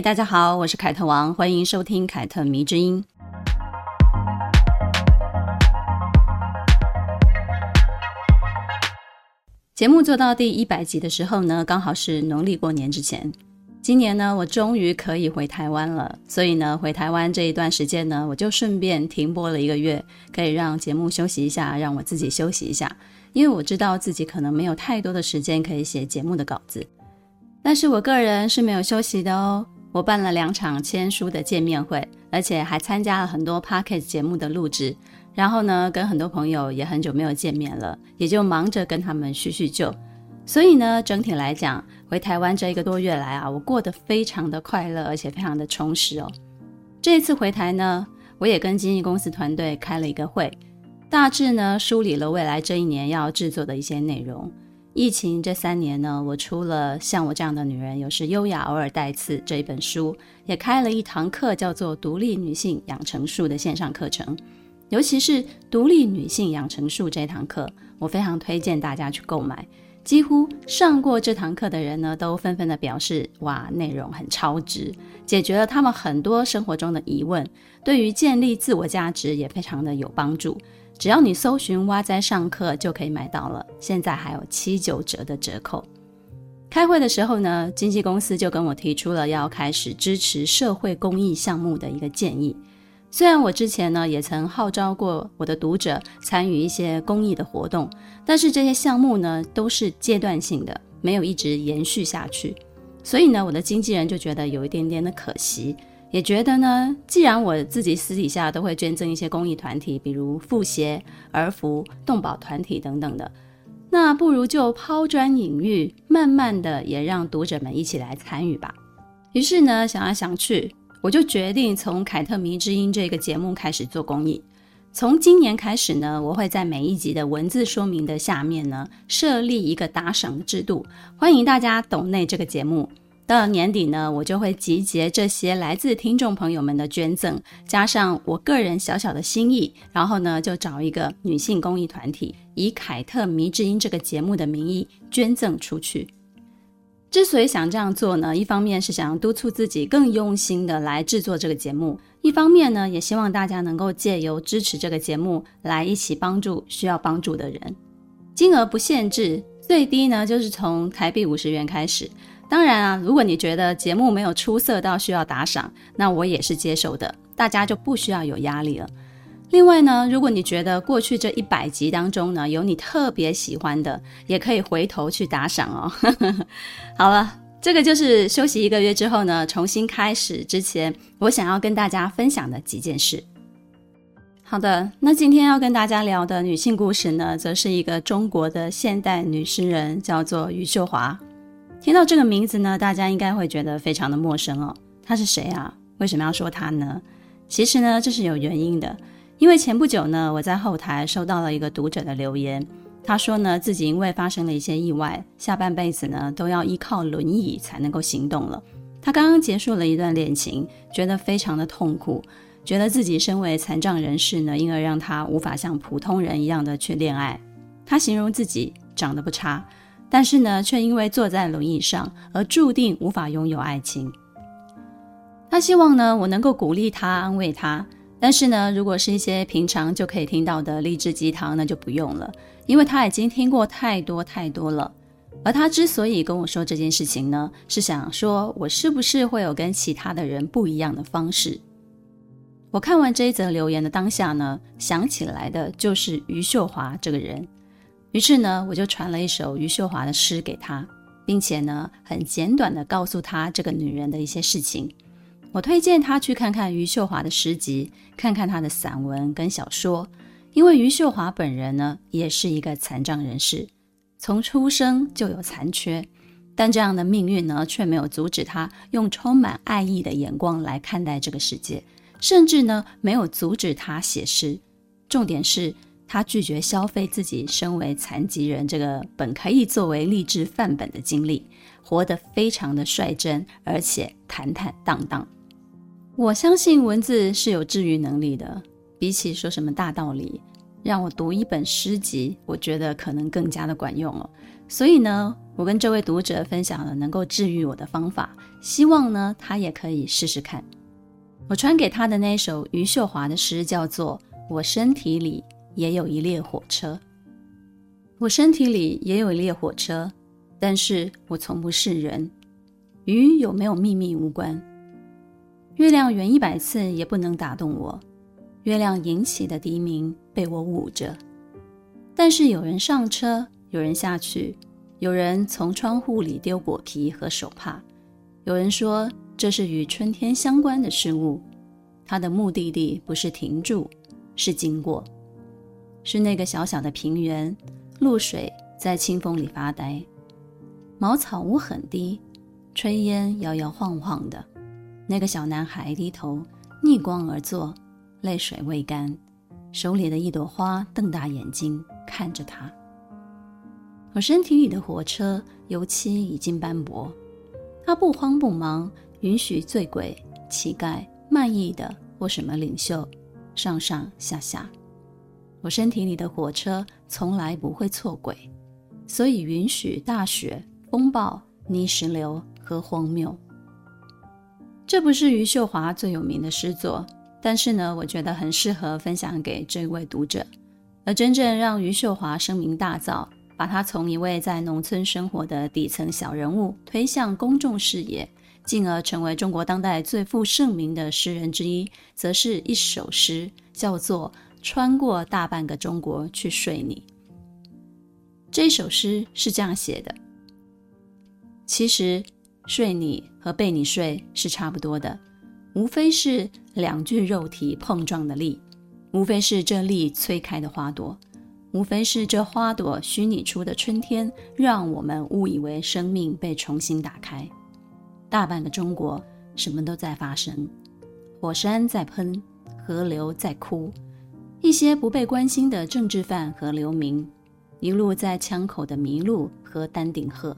大家好，我是凯特王，欢迎收听凯特迷之音。节目做到第一百集的时候呢，刚好是农历过年之前。今年呢，我终于可以回台湾了，所以呢，回台湾这一段时间呢，我就顺便停播了一个月，可以让节目休息一下，让我自己休息一下。因为我知道自己可能没有太多的时间可以写节目的稿子，但是我个人是没有休息的哦。我办了两场签书的见面会，而且还参加了很多 Podcast 节目的录制。然后呢，跟很多朋友也很久没有见面了，也就忙着跟他们叙叙旧。所以呢，整体来讲，回台湾这一个多月来啊，我过得非常的快乐，而且非常的充实哦。这一次回台呢，我也跟经纪公司团队开了一个会，大致呢梳理了未来这一年要制作的一些内容。疫情这三年呢，我出了《像我这样的女人有时优雅，偶尔带刺》这一本书，也开了一堂课，叫做《独立女性养成术》的线上课程。尤其是独立女性养成术这堂课，我非常推荐大家去购买。几乎上过这堂课的人呢，都纷纷的表示：哇，内容很超值，解决了他们很多生活中的疑问，对于建立自我价值也非常的有帮助。只要你搜寻“哇哉上课”就可以买到了，现在还有七九折的折扣。开会的时候呢，经纪公司就跟我提出了要开始支持社会公益项目的一个建议。虽然我之前呢也曾号召过我的读者参与一些公益的活动，但是这些项目呢都是阶段性的，没有一直延续下去。所以呢，我的经纪人就觉得有一点点的可惜，也觉得呢，既然我自己私底下都会捐赠一些公益团体，比如妇协、儿福、动保团体等等的，那不如就抛砖引玉，慢慢的也让读者们一起来参与吧。于是呢，想来想去。我就决定从《凯特迷之音》这个节目开始做公益。从今年开始呢，我会在每一集的文字说明的下面呢，设立一个打赏制度，欢迎大家懂内这个节目。到了年底呢，我就会集结这些来自听众朋友们的捐赠，加上我个人小小的心意，然后呢，就找一个女性公益团体，以《凯特迷之音》这个节目的名义捐赠出去。之所以想这样做呢，一方面是想要督促自己更用心的来制作这个节目，一方面呢，也希望大家能够借由支持这个节目来一起帮助需要帮助的人。金额不限制，最低呢就是从台币五十元开始。当然啊，如果你觉得节目没有出色到需要打赏，那我也是接受的，大家就不需要有压力了。另外呢，如果你觉得过去这一百集当中呢，有你特别喜欢的，也可以回头去打赏哦。好了，这个就是休息一个月之后呢，重新开始之前，我想要跟大家分享的几件事。好的，那今天要跟大家聊的女性故事呢，则是一个中国的现代女诗人，叫做余秀华。听到这个名字呢，大家应该会觉得非常的陌生哦。他是谁啊？为什么要说他呢？其实呢，这是有原因的。因为前不久呢，我在后台收到了一个读者的留言，他说呢，自己因为发生了一些意外，下半辈子呢都要依靠轮椅才能够行动了。他刚刚结束了一段恋情，觉得非常的痛苦，觉得自己身为残障人士呢，因而让他无法像普通人一样的去恋爱。他形容自己长得不差，但是呢，却因为坐在轮椅上而注定无法拥有爱情。他希望呢，我能够鼓励他，安慰他。但是呢，如果是一些平常就可以听到的励志鸡汤，那就不用了，因为他已经听过太多太多了。而他之所以跟我说这件事情呢，是想说我是不是会有跟其他的人不一样的方式。我看完这一则留言的当下呢，想起来的就是余秀华这个人。于是呢，我就传了一首余秀华的诗给他，并且呢，很简短的告诉他这个女人的一些事情。我推荐他去看看余秀华的诗集，看看她的散文跟小说，因为余秀华本人呢，也是一个残障人士，从出生就有残缺，但这样的命运呢，却没有阻止他用充满爱意的眼光来看待这个世界，甚至呢，没有阻止他写诗。重点是他拒绝消费自己身为残疾人这个本可以作为励志范本的经历，活得非常的率真，而且坦坦荡荡。我相信文字是有治愈能力的，比起说什么大道理，让我读一本诗集，我觉得可能更加的管用哦。所以呢，我跟这位读者分享了能够治愈我的方法，希望呢他也可以试试看。我传给他的那首余秀华的诗叫做《我身体里也有一列火车》，我身体里也有一列火车，但是我从不是人，与有没有秘密无关。月亮圆一百次也不能打动我，月亮引起的笛鸣被我捂着。但是有人上车，有人下去，有人从窗户里丢果皮和手帕，有人说这是与春天相关的事物。它的目的地不是停住，是经过，是那个小小的平原，露水在清风里发呆，茅草屋很低，炊烟摇摇晃晃的。那个小男孩低头逆光而坐，泪水未干，手里的一朵花瞪大眼睛看着他。我身体里的火车油漆已经斑驳，他不慌不忙，允许醉鬼、乞丐卖艺的或什么领袖上上下下。我身体里的火车从来不会错轨，所以允许大雪、风暴、泥石流和荒谬。这不是余秀华最有名的诗作，但是呢，我觉得很适合分享给这位读者。而真正让余秀华声名大噪，把她从一位在农村生活的底层小人物推向公众视野，进而成为中国当代最负盛名的诗人之一，则是一首诗，叫做《穿过大半个中国去睡你》。这首诗是这样写的：其实。睡你和被你睡是差不多的，无非是两具肉体碰撞的力，无非是这力催开的花朵，无非是这花朵虚拟出的春天，让我们误以为生命被重新打开。大半个中国什么都在发生，火山在喷，河流在哭，一些不被关心的政治犯和流民，一路在枪口的麋鹿和丹顶鹤。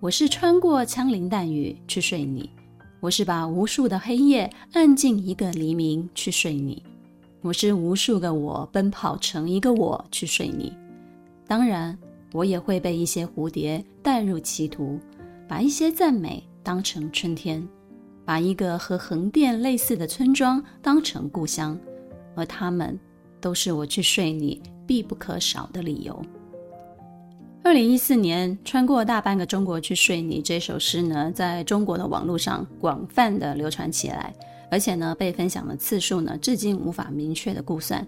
我是穿过枪林弹雨去睡你，我是把无数的黑夜按进一个黎明去睡你，我是无数个我奔跑成一个我去睡你。当然，我也会被一些蝴蝶带入歧途，把一些赞美当成春天，把一个和横店类似的村庄当成故乡，和他们都是我去睡你必不可少的理由。二零一四年，穿过大半个中国去睡你这首诗呢，在中国的网络上广泛的流传起来，而且呢，被分享的次数呢，至今无法明确的估算。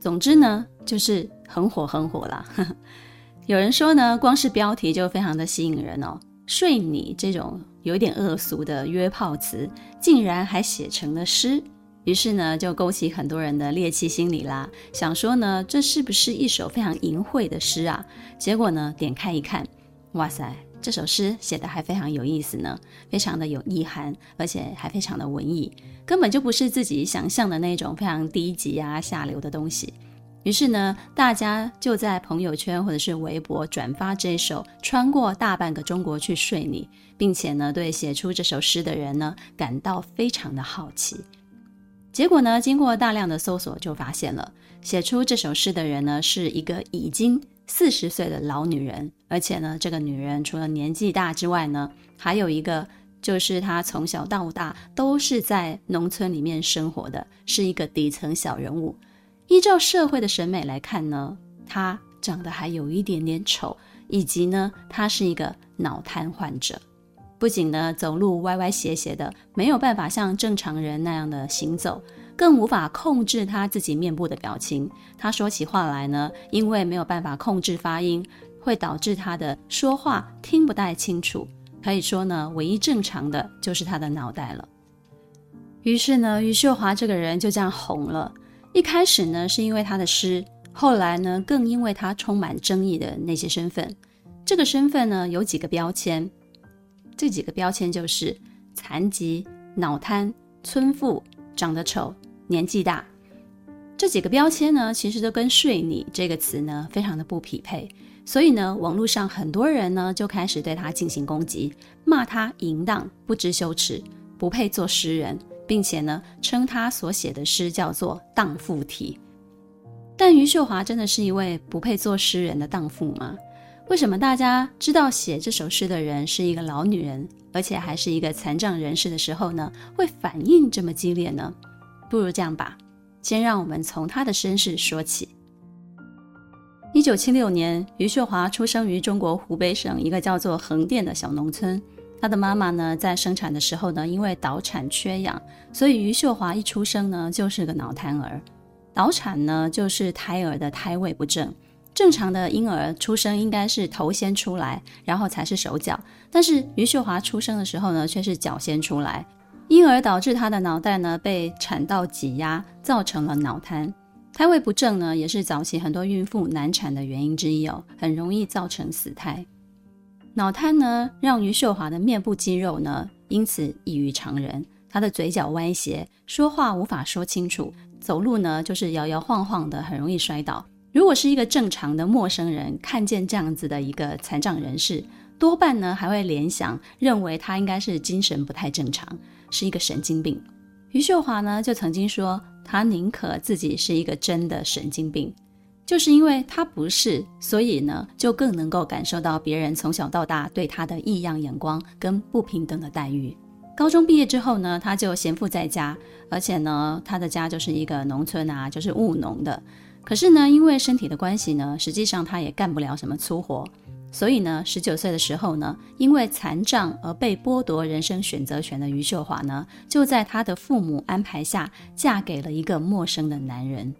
总之呢，就是很火很火啦。有人说呢，光是标题就非常的吸引人哦，睡你这种有点恶俗的约炮词，竟然还写成了诗。于是呢，就勾起很多人的猎奇心理啦，想说呢，这是不是一首非常淫秽的诗啊？结果呢，点开一看，哇塞，这首诗写得还非常有意思呢，非常的有意涵，而且还非常的文艺，根本就不是自己想象的那种非常低级啊、下流的东西。于是呢，大家就在朋友圈或者是微博转发这首《穿过大半个中国去睡你》，并且呢，对写出这首诗的人呢，感到非常的好奇。结果呢，经过大量的搜索，就发现了写出这首诗的人呢，是一个已经四十岁的老女人，而且呢，这个女人除了年纪大之外呢，还有一个就是她从小到大都是在农村里面生活的，是一个底层小人物。依照社会的审美来看呢，她长得还有一点点丑，以及呢，她是一个脑瘫患者。不仅呢，走路歪歪斜斜的，没有办法像正常人那样的行走，更无法控制他自己面部的表情。他说起话来呢，因为没有办法控制发音，会导致他的说话听不太清楚。可以说呢，唯一正常的就是他的脑袋了。于是呢，余秀华这个人就这样红了。一开始呢，是因为他的诗，后来呢，更因为他充满争议的那些身份。这个身份呢，有几个标签。这几个标签就是残疾、脑瘫、村妇、长得丑、年纪大。这几个标签呢，其实都跟“睡你”这个词呢非常的不匹配，所以呢，网络上很多人呢就开始对他进行攻击，骂他淫荡、不知羞耻、不配做诗人，并且呢称他所写的诗叫做“荡妇体”。但余秀华真的是一位不配做诗人的荡妇吗？为什么大家知道写这首诗的人是一个老女人，而且还是一个残障人士的时候呢，会反应这么激烈呢？不如这样吧。先让我们从她的身世说起。一九七六年，余秀华出生于中国湖北省一个叫做横店的小农村。她的妈妈呢，在生产的时候呢，因为早产缺氧，所以余秀华一出生呢，就是个脑瘫儿。早产呢，就是胎儿的胎位不正。正常的婴儿出生应该是头先出来，然后才是手脚。但是余秀华出生的时候呢，却是脚先出来。因而导致她的脑袋呢被产道挤压，造成了脑瘫。胎位不正呢，也是早期很多孕妇难产的原因之一哦，很容易造成死胎。脑瘫呢，让余秀华的面部肌肉呢因此异于常人，她的嘴角歪斜，说话无法说清楚，走路呢就是摇摇晃晃的，很容易摔倒。如果是一个正常的陌生人看见这样子的一个残障人士，多半呢还会联想认为他应该是精神不太正常。是一个神经病，余秀华呢就曾经说，她宁可自己是一个真的神经病，就是因为他不是，所以呢就更能够感受到别人从小到大对她的异样眼光跟不平等的待遇。高中毕业之后呢，她就闲赋在家，而且呢，她的家就是一个农村啊，就是务农的。可是呢，因为身体的关系呢，实际上她也干不了什么粗活。所以呢，十九岁的时候呢，因为残障而被剥夺人生选择权的余秀华呢，就在她的父母安排下，嫁给了一个陌生的男人。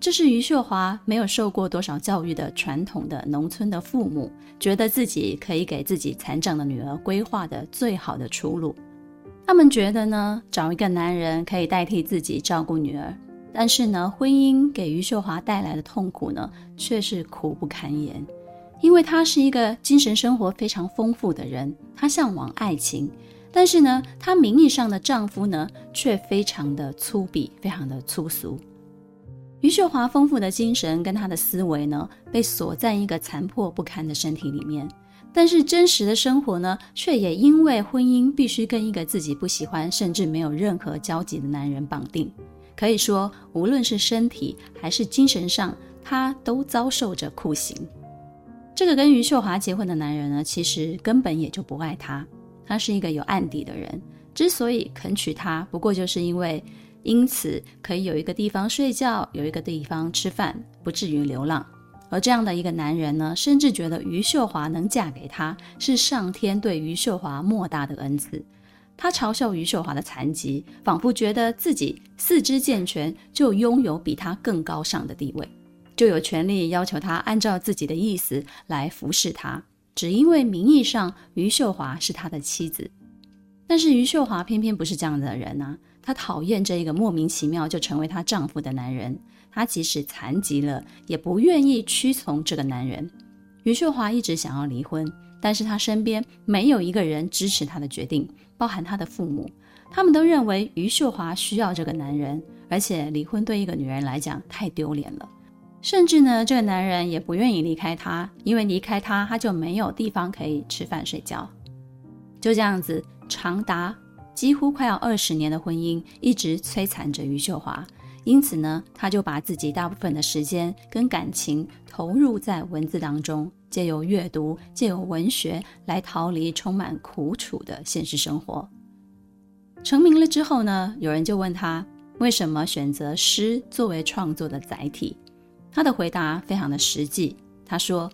这是余秀华没有受过多少教育的传统的农村的父母，觉得自己可以给自己残障的女儿规划的最好的出路。他们觉得呢，找一个男人可以代替自己照顾女儿，但是呢，婚姻给余秀华带来的痛苦呢，却是苦不堪言。因为她是一个精神生活非常丰富的人，她向往爱情，但是呢，她名义上的丈夫呢，却非常的粗鄙，非常的粗俗。余秀华丰富的精神跟她的思维呢，被锁在一个残破不堪的身体里面，但是真实的生活呢，却也因为婚姻必须跟一个自己不喜欢，甚至没有任何交集的男人绑定。可以说，无论是身体还是精神上，她都遭受着酷刑。这个跟余秀华结婚的男人呢，其实根本也就不爱她。他是一个有案底的人，之所以肯娶她，不过就是因为因此可以有一个地方睡觉，有一个地方吃饭，不至于流浪。而这样的一个男人呢，甚至觉得余秀华能嫁给他，是上天对余秀华莫大的恩赐。他嘲笑余秀华的残疾，仿佛觉得自己四肢健全，就拥有比他更高尚的地位。就有权利要求他按照自己的意思来服侍他，只因为名义上余秀华是他的妻子。但是余秀华偏偏不是这样的人啊，她讨厌这一个莫名其妙就成为她丈夫的男人。她即使残疾了，也不愿意屈从这个男人。余秀华一直想要离婚，但是她身边没有一个人支持她的决定，包含她的父母，他们都认为余秀华需要这个男人，而且离婚对一个女人来讲太丢脸了。甚至呢，这个男人也不愿意离开她，因为离开她，他就没有地方可以吃饭睡觉。就这样子，长达几乎快要二十年的婚姻，一直摧残着余秀华。因此呢，她就把自己大部分的时间跟感情投入在文字当中，借由阅读，借由文学来逃离充满苦楚的现实生活。成名了之后呢，有人就问他，为什么选择诗作为创作的载体？他的回答非常的实际。他说：“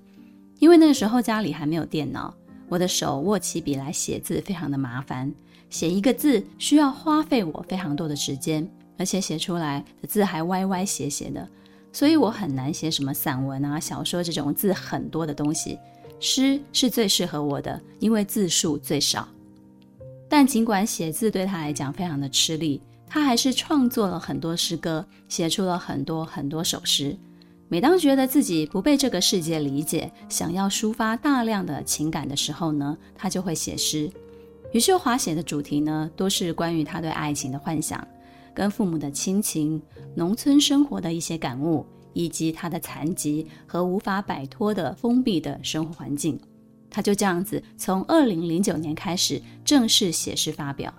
因为那个时候家里还没有电脑，我的手握起笔来写字非常的麻烦，写一个字需要花费我非常多的时间，而且写出来的字还歪歪斜斜的，所以我很难写什么散文啊、小说这种字很多的东西。诗是最适合我的，因为字数最少。但尽管写字对他来讲非常的吃力，他还是创作了很多诗歌，写出了很多很多首诗。”每当觉得自己不被这个世界理解，想要抒发大量的情感的时候呢，他就会写诗。余秀华写的主题呢，都是关于他对爱情的幻想。跟父母的亲情、农村生活的一些感悟，以及他的残疾和无法摆脱的封闭的生活环境。他就这样子，从二零零九年开始正式写诗发表。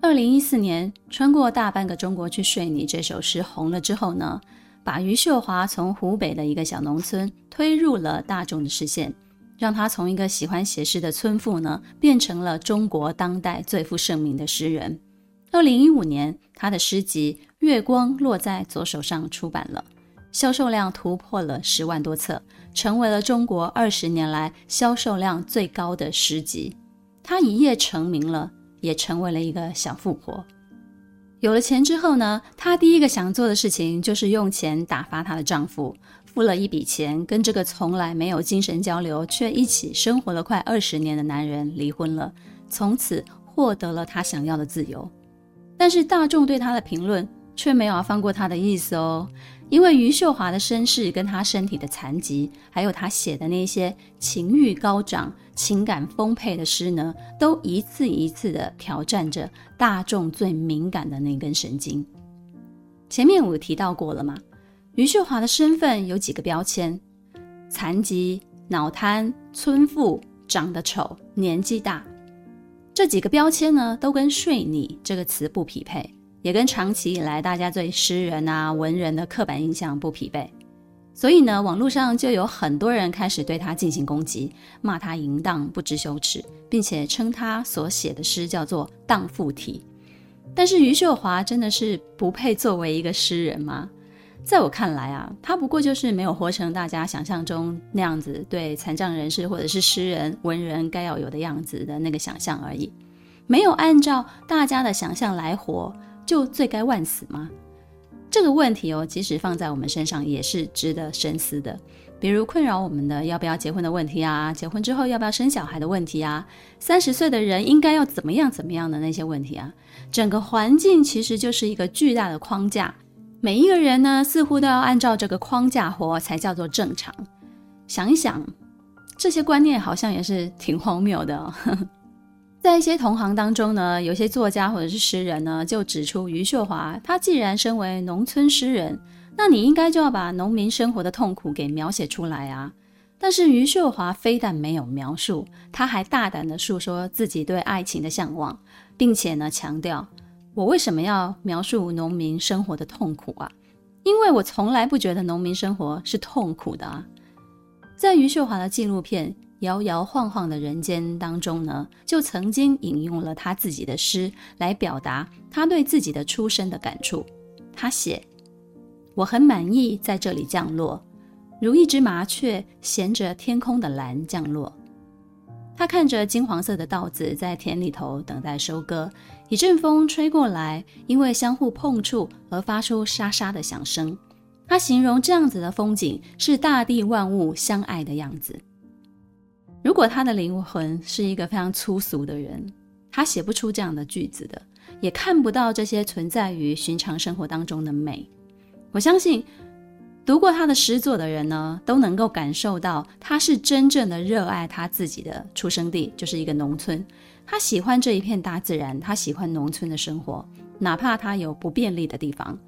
二零一四年，穿过大半个中国去睡你这首诗红了之后呢，把余秀华从湖北的一个小农村推入了大众的视线，让他从一个喜欢写诗的村妇呢，变成了中国当代最负盛名的诗人。二零一五年，他的诗集《月光落在左手上》出版了，销售量突破了十万多册，成为了中国二十年来销售量最高的诗集。他一夜成名了。也成为了一个小富婆。有了钱之后呢，她第一个想做的事情就是用钱打发她的丈夫，付了一笔钱，跟这个从来没有精神交流却一起生活了快二十年的男人离婚了，从此获得了她想要的自由。但是大众对他的评论却没有要放过他的意思哦。因为余秀华的身世，跟她身体的残疾，还有她写的那些情欲高涨、情感丰沛的诗呢，都一次一次地挑战着大众最敏感的那根神经。前面我提到过了嘛，余秀华的身份有几个标签：残疾、脑瘫、村妇、长得丑、年纪大。这几个标签呢，都跟“睡你”这个词不匹配。也跟长期以来大家对诗人啊、文人的刻板印象不匹配，所以呢，网络上就有很多人开始对他进行攻击，骂他淫荡不知羞耻，并且称他所写的诗叫做“荡妇体”。但是余秀华真的是不配作为一个诗人吗？在我看来啊，他不过就是没有活成大家想象中那样子对残障人士或者是诗人、文人该要有的样子的那个想象而已，没有按照大家的想象来活。就罪该万死吗？这个问题哦，即使放在我们身上也是值得深思的。比如困扰我们的要不要结婚的问题啊，结婚之后要不要生小孩的问题啊，三十岁的人应该要怎么样怎么样的那些问题啊，整个环境其实就是一个巨大的框架，每一个人呢似乎都要按照这个框架活才叫做正常。想一想，这些观念好像也是挺荒谬的哦。在一些同行当中呢，有些作家或者是诗人呢，就指出余秀华，他既然身为农村诗人，那你应该就要把农民生活的痛苦给描写出来啊。但是余秀华非但没有描述，他还大胆的诉说自己对爱情的向往，并且呢强调，我为什么要描述农民生活的痛苦啊？因为我从来不觉得农民生活是痛苦的啊。在余秀华的纪录片。摇摇晃晃的人间当中呢，就曾经引用了他自己的诗来表达他对自己的出身的感触。他写：“我很满意在这里降落，如一只麻雀衔着天空的蓝降落。他看着金黄色的稻子在田里头等待收割，一阵风吹过来，因为相互碰触而发出沙沙的响声。他形容这样子的风景是大地万物相爱的样子。”如果他的灵魂是一个非常粗俗的人，他写不出这样的句子的，也看不到这些存在于寻常生活当中的美。我相信，读过他的诗作的人呢，都能够感受到他是真正的热爱他自己的出生地，就是一个农村。他喜欢这一片大自然，他喜欢农村的生活，哪怕他有不便利的地方。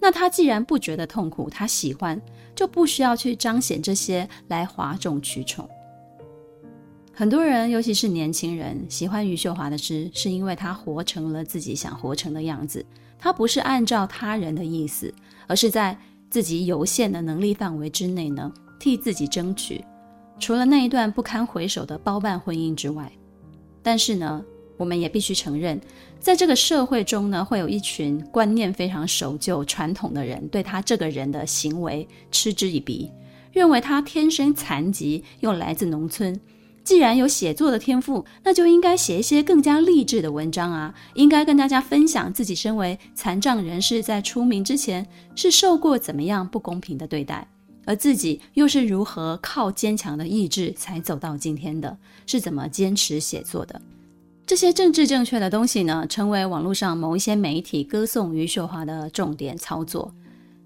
那他既然不觉得痛苦，他喜欢，就不需要去彰显这些来哗众取宠。很多人，尤其是年轻人，喜欢余秀华的诗，是因为他活成了自己想活成的样子。他不是按照他人的意思，而是在自己有限的能力范围之内呢，替自己争取。除了那一段不堪回首的包办婚姻之外，但是呢，我们也必须承认，在这个社会中呢，会有一群观念非常守旧、传统的人，对他这个人的行为嗤之以鼻，认为他天生残疾，又来自农村。既然有写作的天赋，那就应该写一些更加励志的文章啊！应该跟大家分享自己身为残障人士在出名之前是受过怎么样不公平的对待，而自己又是如何靠坚强的意志才走到今天的，是怎么坚持写作的。这些政治正确的东西呢，成为网络上某一些媒体歌颂余秀华的重点操作，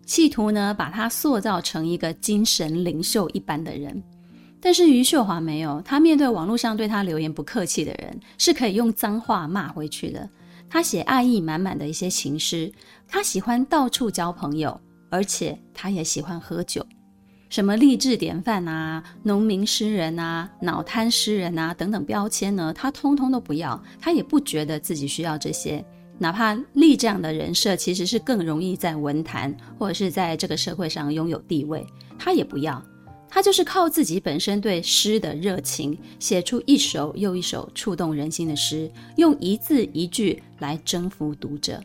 企图呢把她塑造成一个精神领袖一般的人。但是余秀华没有，他面对网络上对他留言不客气的人，是可以用脏话骂回去的。他写爱意满满的一些情诗。他喜欢到处交朋友，而且他也喜欢喝酒。什么励志典范啊、农民诗人啊、脑瘫诗人啊等等标签呢？他通通都不要，他也不觉得自己需要这些。哪怕立这样的人设，其实是更容易在文坛或者是在这个社会上拥有地位，他也不要。他就是靠自己本身对诗的热情，写出一首又一首触动人心的诗，用一字一句来征服读者。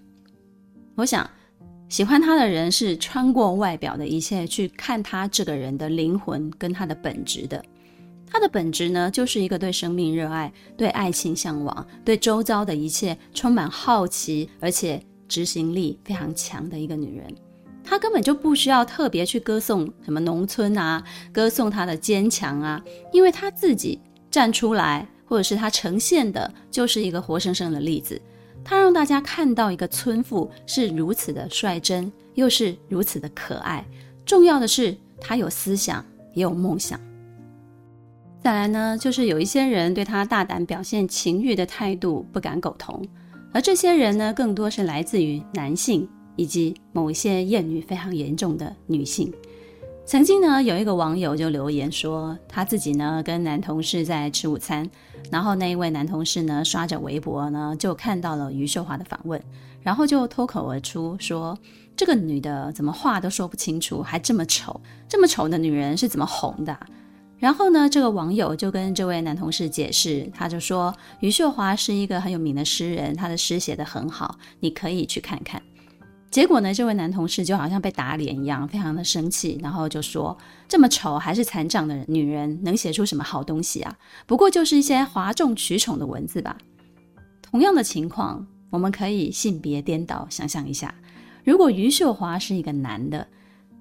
我想。喜欢他的人是穿过外表的一切去看他这个人的灵魂跟他的本质的。他的本质呢，就是一个对生命热爱、对爱情向往、对周遭的一切充满好奇，而且执行力非常强的一个女人。她根本就不需要特别去歌颂什么农村啊，歌颂她的坚强啊，因为她自己站出来，或者是她呈现的，就是一个活生生的例子。他让大家看到一个村妇是如此的率真，又是如此的可爱。重要的是，他有思想，也有梦想。再来呢，就是有一些人对他大胆表现情欲的态度不敢苟同，而这些人呢，更多是来自于男性以及某一些厌女非常严重的女性。曾经呢，有一个网友就留言说，他自己呢跟男同事在吃午餐。然后那一位男同事呢，刷着微博呢，就看到了余秀华的访问，然后就脱口而出说：“这个女的怎么话都说不清楚，还这么丑，这么丑的女人是怎么红的？”然后呢，这个网友就跟这位男同事解释，他就说：“余秀华是一个很有名的诗人，她的诗写得很好，你可以去看看。”结果呢，这位男同事就好像被打脸一样，非常的生气，然后就说：“这么丑还是残障的女人，能写出什么好东西啊？不过就是一些哗众取宠的文字吧。”同样的情况，我们可以性别颠倒，想象一下，如果余秀华是一个男的，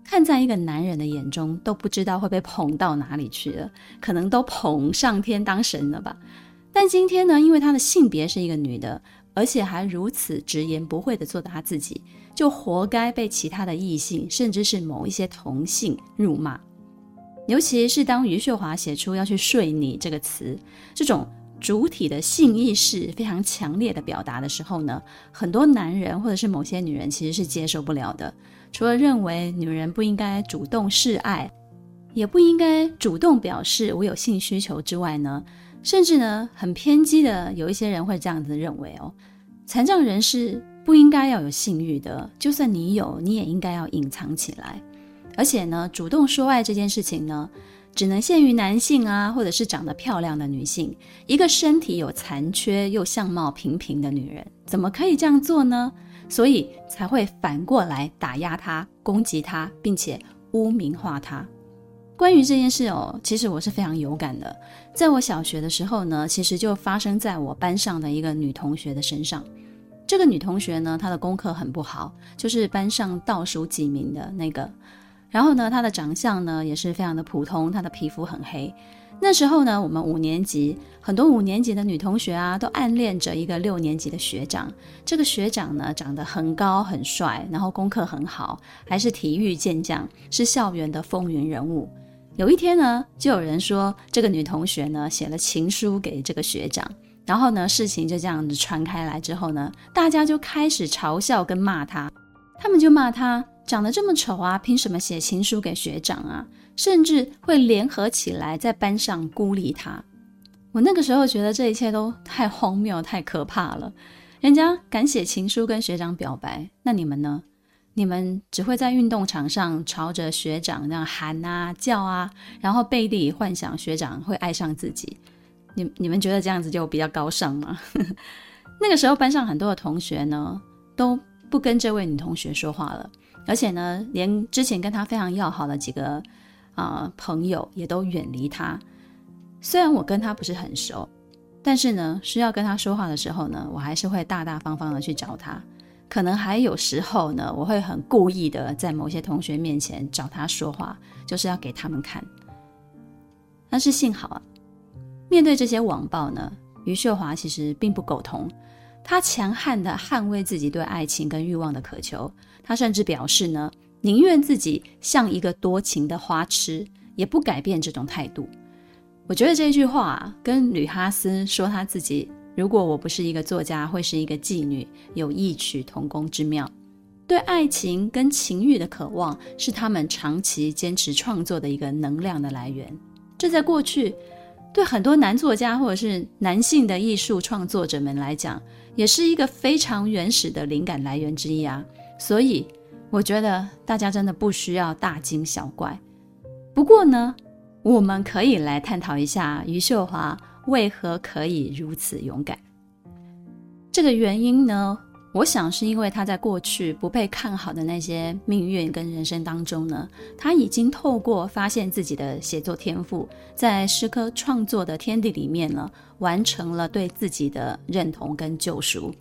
看在一个男人的眼中，都不知道会被捧到哪里去了，可能都捧上天当神了吧。但今天呢，因为他的性别是一个女的，而且还如此直言不讳地做他自己。就活该被其他的异性，甚至是某一些同性辱骂。尤其是当余秀华写出要去睡你这个词，这种主体的性意识非常强烈的表达的时候呢，很多男人或者是某些女人其实是接受不了的。除了认为女人不应该主动示爱，也不应该主动表示我有性需求之外呢，甚至呢很偏激的有一些人会这样子认为哦，残障人士。不应该要有性欲的，就算你有，你也应该要隐藏起来。而且呢，主动说爱这件事情呢，只能限于男性啊，或者是长得漂亮的女性。一个身体有残缺又相貌平平的女人，怎么可以这样做呢？所以才会反过来打压她、攻击她，并且污名化她。关于这件事哦，其实我是非常有感的。在我小学的时候呢，其实就发生在我班上的一个女同学的身上。这个女同学呢，她的功课很不好，就是班上倒数几名的那个。然后呢，她的长相呢也是非常的普通，她的皮肤很黑。那时候呢，我们五年级很多五年级的女同学啊，都暗恋着一个六年级的学长。这个学长呢，长得很高很帅，然后功课很好，还是体育健将，是校园的风云人物。有一天呢，就有人说这个女同学呢写了情书给这个学长。然后呢，事情就这样子传开来之后呢，大家就开始嘲笑跟骂他。他们就骂他长得这么丑啊，凭什么写情书给学长啊？甚至会联合起来在班上孤立他。我那个时候觉得这一切都太荒谬、太可怕了。人家敢写情书跟学长表白，那你们呢？你们只会在运动场上朝着学长那样喊啊叫啊，然后背地幻想学长会爱上自己。你你们觉得这样子就比较高尚吗？那个时候班上很多的同学呢都不跟这位女同学说话了，而且呢，连之前跟她非常要好的几个啊、朋友也都远离她。虽然我跟她不是很熟，但是呢，需要跟她说话的时候呢，我还是会大大方方的去找她。可能还有时候呢，我会很故意的在某些同学面前找她说话，就是要给他们看。但是幸好啊。面对这些网暴呢，余秀华其实并不苟同，她强悍地捍卫自己对爱情跟欲望的渴求。她甚至表示呢，宁愿自己像一个多情的花痴，也不改变这种态度。我觉得这句话跟吕哈斯说他自己如果我不是一个作家，会是一个妓女，有异曲同工之妙。对爱情跟情欲的渴望，是他们长期坚持创作的一个能量的来源。这在过去，对很多男作家或者是男性的艺术创作者们来讲，也是一个非常原始的灵感来源之一啊。所以，我觉得大家真的不需要大惊小怪。不过呢，我们可以来探讨一下余秀华为何可以如此勇敢。这个原因呢，我想是因为他在过去不被看好的那些命运跟人生当中呢，他已经透过发现自己的写作天赋，在诗歌创作的天地里面呢，完成了对自己的认同跟救赎。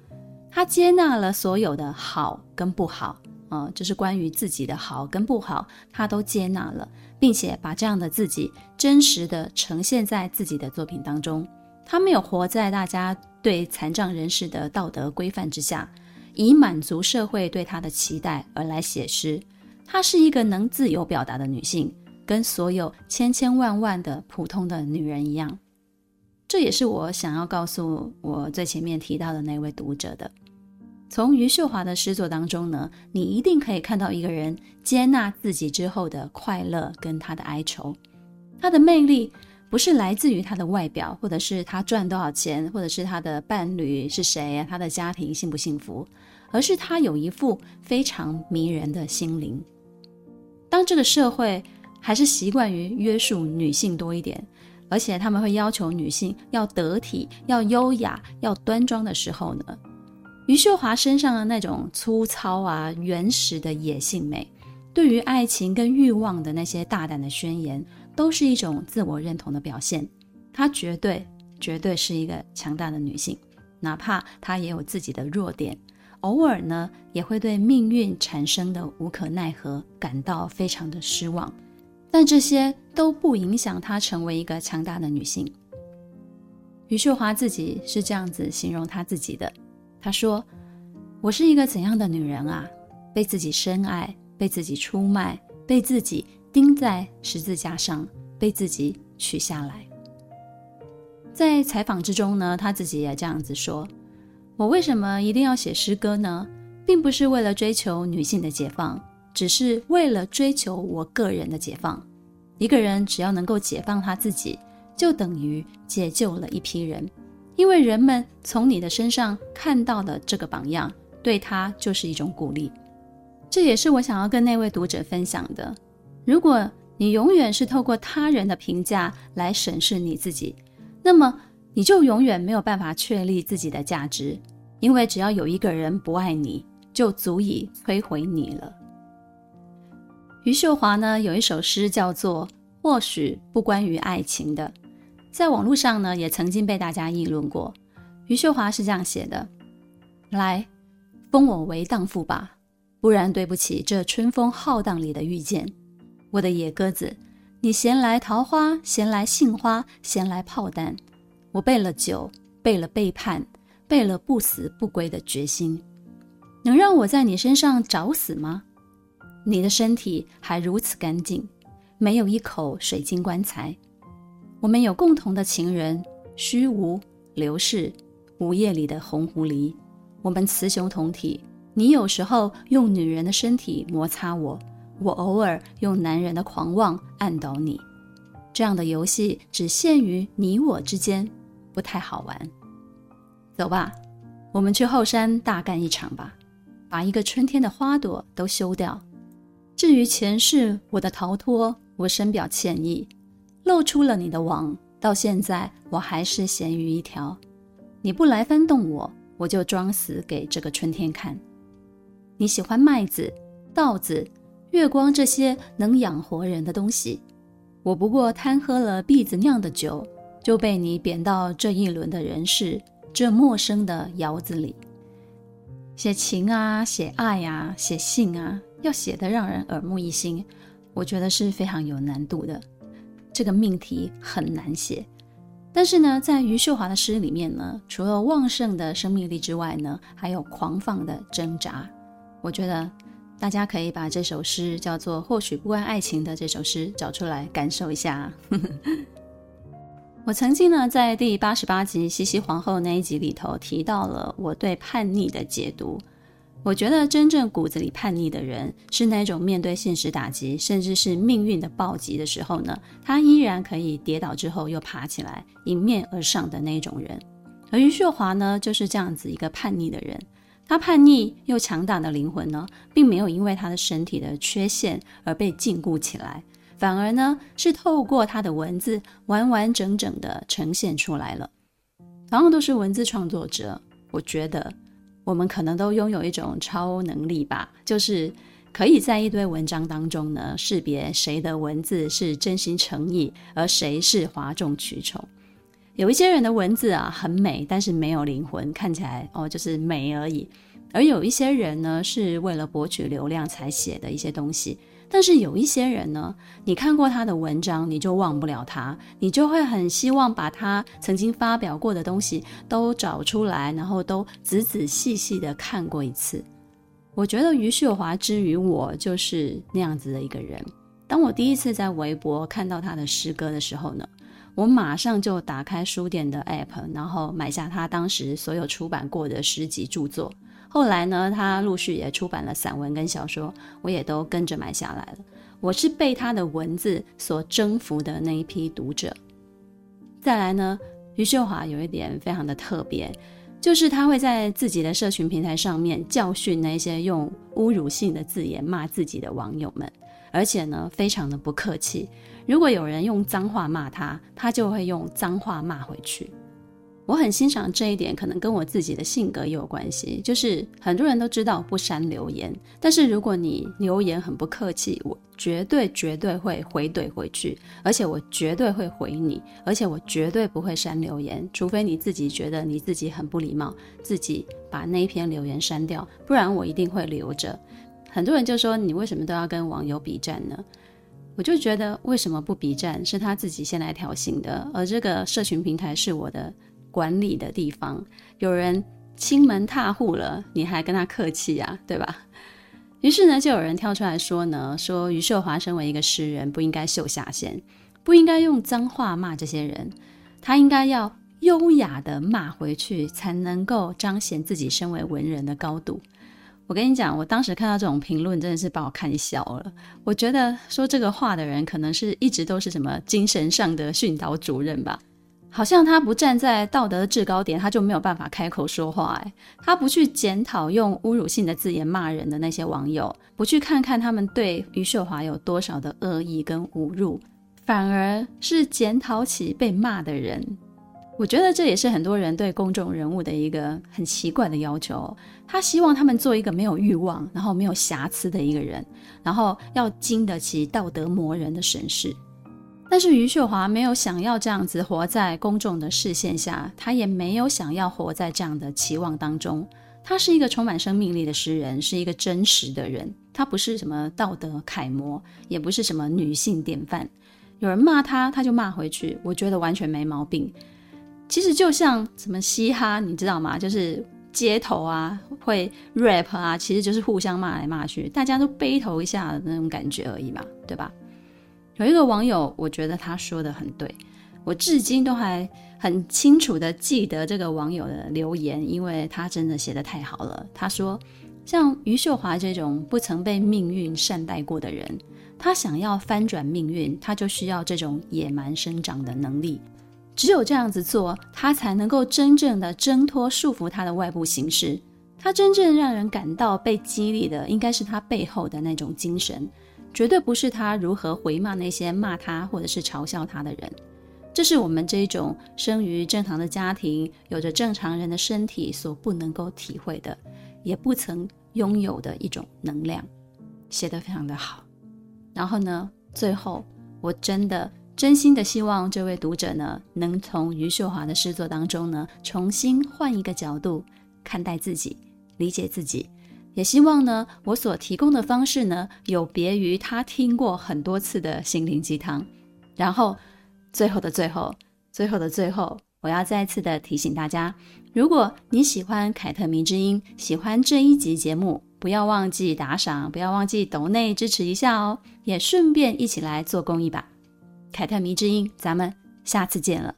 他接纳了所有的好跟不好。啊、呃，就是关于自己的好跟不好，他都接纳了，并且把这样的自己真实的呈现在自己的作品当中。他没有活在大家对残障人士的道德规范之下，以满足社会对他的期待而来写诗。她是一个能自由表达的女性，跟所有千千万万的普通的女人一样。这也是我想要告诉我最前面提到的那位读者的。从余秀华的诗作当中呢，你一定可以看到一个人接纳自己之后的快乐跟他的哀愁。他的魅力不是来自于他的外表，或者是他赚多少钱，或者是他的伴侣是谁，他的家庭幸不幸福，而是他有一副非常迷人的心灵。当这个社会还是习惯于约束女性多一点，而且他们会要求女性要得体、要优雅、要端庄的时候呢，余秀华身上的那种粗糙啊、原始的野性美，对于爱情跟欲望的那些大胆的宣言，都是一种自我认同的表现。她绝对、绝对是一个强大的女性，哪怕她也有自己的弱点，偶尔呢也会对命运产生的无可奈何感到非常的失望。但这些都不影响她成为一个强大的女性。余秀华自己是这样子形容她自己的。她说：“我是一个怎样的女人啊？被自己深爱，被自己出卖，被自己钉在十字架上，被自己取下来。”在采访之中呢，她自己也这样子说：“我为什么一定要写诗歌呢？并不是为了追求女性的解放，只是为了追求我个人的解放。一个人只要能够解放他自己，就等于解救了一批人。”因为人们从你的身上看到了这个榜样，对他就是一种鼓励。这也是我想要跟那位读者分享的。如果你永远是透过他人的评价来审视你自己，那么你就永远没有办法确立自己的价值。因为只要有一个人不爱你，就足以摧毁你了。余秀华呢，有一首诗叫做《或许不关于爱情的》。在网络上呢，也曾经被大家议论过。余秀华是这样写的：“来，封我为荡妇吧，不然对不起这春风浩荡里的遇见。我的野鸽子，你衔来桃花，衔来杏花，衔来炮弹。我备了酒，备了背叛，备了不死不归的决心。能让我在你身上找死吗？你的身体还如此干净，没有一口水晶棺材。”我们有共同的情人，虚无流逝，午夜里的红狐狸。我们雌雄同体，你有时候用女人的身体摩擦我，我偶尔用男人的狂妄按倒你。这样的游戏只限于你我之间，不太好玩。走吧，我们去后山大干一场吧，把一个春天的花朵都休掉。至于前世我的逃脱，我深表歉意。露出了你的网，到现在我还是咸鱼一条。你不来翻动我，我就装死给这个春天看。你喜欢麦子、稻子、月光这些能养活人的东西，我不过贪喝了篦子酿的酒，就被你贬到这一轮的人世，这陌生的窑子里。写情啊，写爱啊，写性啊，要写得让人耳目一新，我觉得是非常有难度的。这个命题很难写，但是呢，在余秀华的诗里面呢，除了旺盛的生命力之外呢，还有狂放的挣扎。我觉得大家可以把这首诗叫做《或许不关爱情的》这首诗找出来感受一下。我曾经呢，在第八十八集西西皇后那一集里头提到了我对叛逆的解读。我觉得真正骨子里叛逆的人，是那种面对现实打击，甚至是命运的暴击的时候呢，他依然可以跌倒之后又爬起来，迎面而上的那种人。而余秀华呢，就是这样子一个叛逆的人。他叛逆又强大的灵魂呢，并没有因为他的身体的缺陷而被禁锢起来，反而呢，是透过他的文字完完整整的呈现出来了。同样都是文字创作者，我觉得。我们可能都拥有一种超能力吧，就是可以在一堆文章当中呢，识别谁的文字是真心诚意，而谁是哗众取宠。有一些人的文字啊很美，但是没有灵魂，看起来哦就是美而已。而有一些人呢，是为了博取流量才写的一些东西。但是有一些人呢，你看过他的文章，你就忘不了他，你就会很希望把他曾经发表过的东西都找出来，然后都仔仔细细的看过一次。我觉得余秀华之于我就是那样子的一个人。当我第一次在微博看到他的诗歌的时候呢，我马上就打开书店的 app，然后买下他当时所有出版过的诗集著作。后来呢，他陆续也出版了散文跟小说，我也都跟着买下来了。我是被他的文字所征服的那一批读者。再来呢，余秀华有一点非常的特别，就是他会在自己的社群平台上面教训那些用侮辱性的字眼骂自己的网友们，而且呢，非常的不客气。如果有人用脏话骂他，他就会用脏话骂回去。我很欣赏这一点，可能跟我自己的性格也有关系。就是很多人都知道不删留言，但是如果你留言很不客气，我绝对绝对会回怼回去，而且我绝对会回你，而且我绝对不会删留言，除非你自己觉得你自己很不礼貌，自己把那一篇留言删掉，不然我一定会留着。很多人就说，你为什么都要跟网友比战呢？我就觉得为什么不笔战？是他自己先来挑衅的，而这个社群平台是我的。管理的地方，有人侵门踏户了，你还跟他客气啊，对吧？于是呢，就有人跳出来说呢，说余秀华身为一个诗人，不应该秀下限，不应该用脏话骂这些人，他应该要优雅的骂回去，才能够彰显自己身为文人的高度。我跟你讲，我当时看到这种评论，真的是把我看笑了。我觉得说这个话的人，可能是一直都是什么精神上的训导主任吧。好像他不站在道德的制高点，他就没有办法开口说话。哎，他不去检讨用侮辱性的字眼骂人的那些网友，不去看看他们对余秀华有多少的恶意跟侮辱，反而是检讨起被骂的人。我觉得这也是很多人对公众人物的一个很奇怪的要求。他希望他们做一个没有欲望，然后没有瑕疵的一个人，然后要经得起道德磨人的审视。但是余秀华没有想要这样子活在公众的视线下，他也没有想要活在这样的期望当中。他是一个充满生命力的诗人，是一个真实的人。他不是什么道德楷模，也不是什么女性典范。有人骂他，他就骂回去，我觉得完全没毛病。其实就像什么嘻哈，你知道吗？就是街头啊，会 rap 啊，其实就是互相骂来骂去，大家都背头一下的那种感觉而已嘛，对吧？有一个网友，我觉得他说的很对，我至今都还很清楚的记得这个网友的留言，因为他真的写得太好了。他说，像余秀华这种不曾被命运善待过的人，他想要翻转命运，他就需要这种野蛮生长的能力。只有这样子做，他才能够真正的挣脱束缚他的外部形式。他真正让人感到被激励的，应该是他背后的那种精神。绝对不是他如何回骂那些骂他或者是嘲笑他的人，这是我们这种生于正常的家庭、有着正常人的身体所不能够体会的，也不曾拥有的一种能量。写得非常的好。然后呢，最后我真的真心的希望这位读者呢，能从余秀华的诗作当中呢，重新换一个角度看待自己，理解自己。也希望呢，我所提供的方式呢，有别于他听过很多次的心灵鸡汤。然后，最后的最后，最后的最后，我要再次的提醒大家：如果你喜欢凯特迷之音，喜欢这一集节目，不要忘记打赏，不要忘记抖内支持一下哦，也顺便一起来做公益吧。凯特迷之音，咱们下次见了，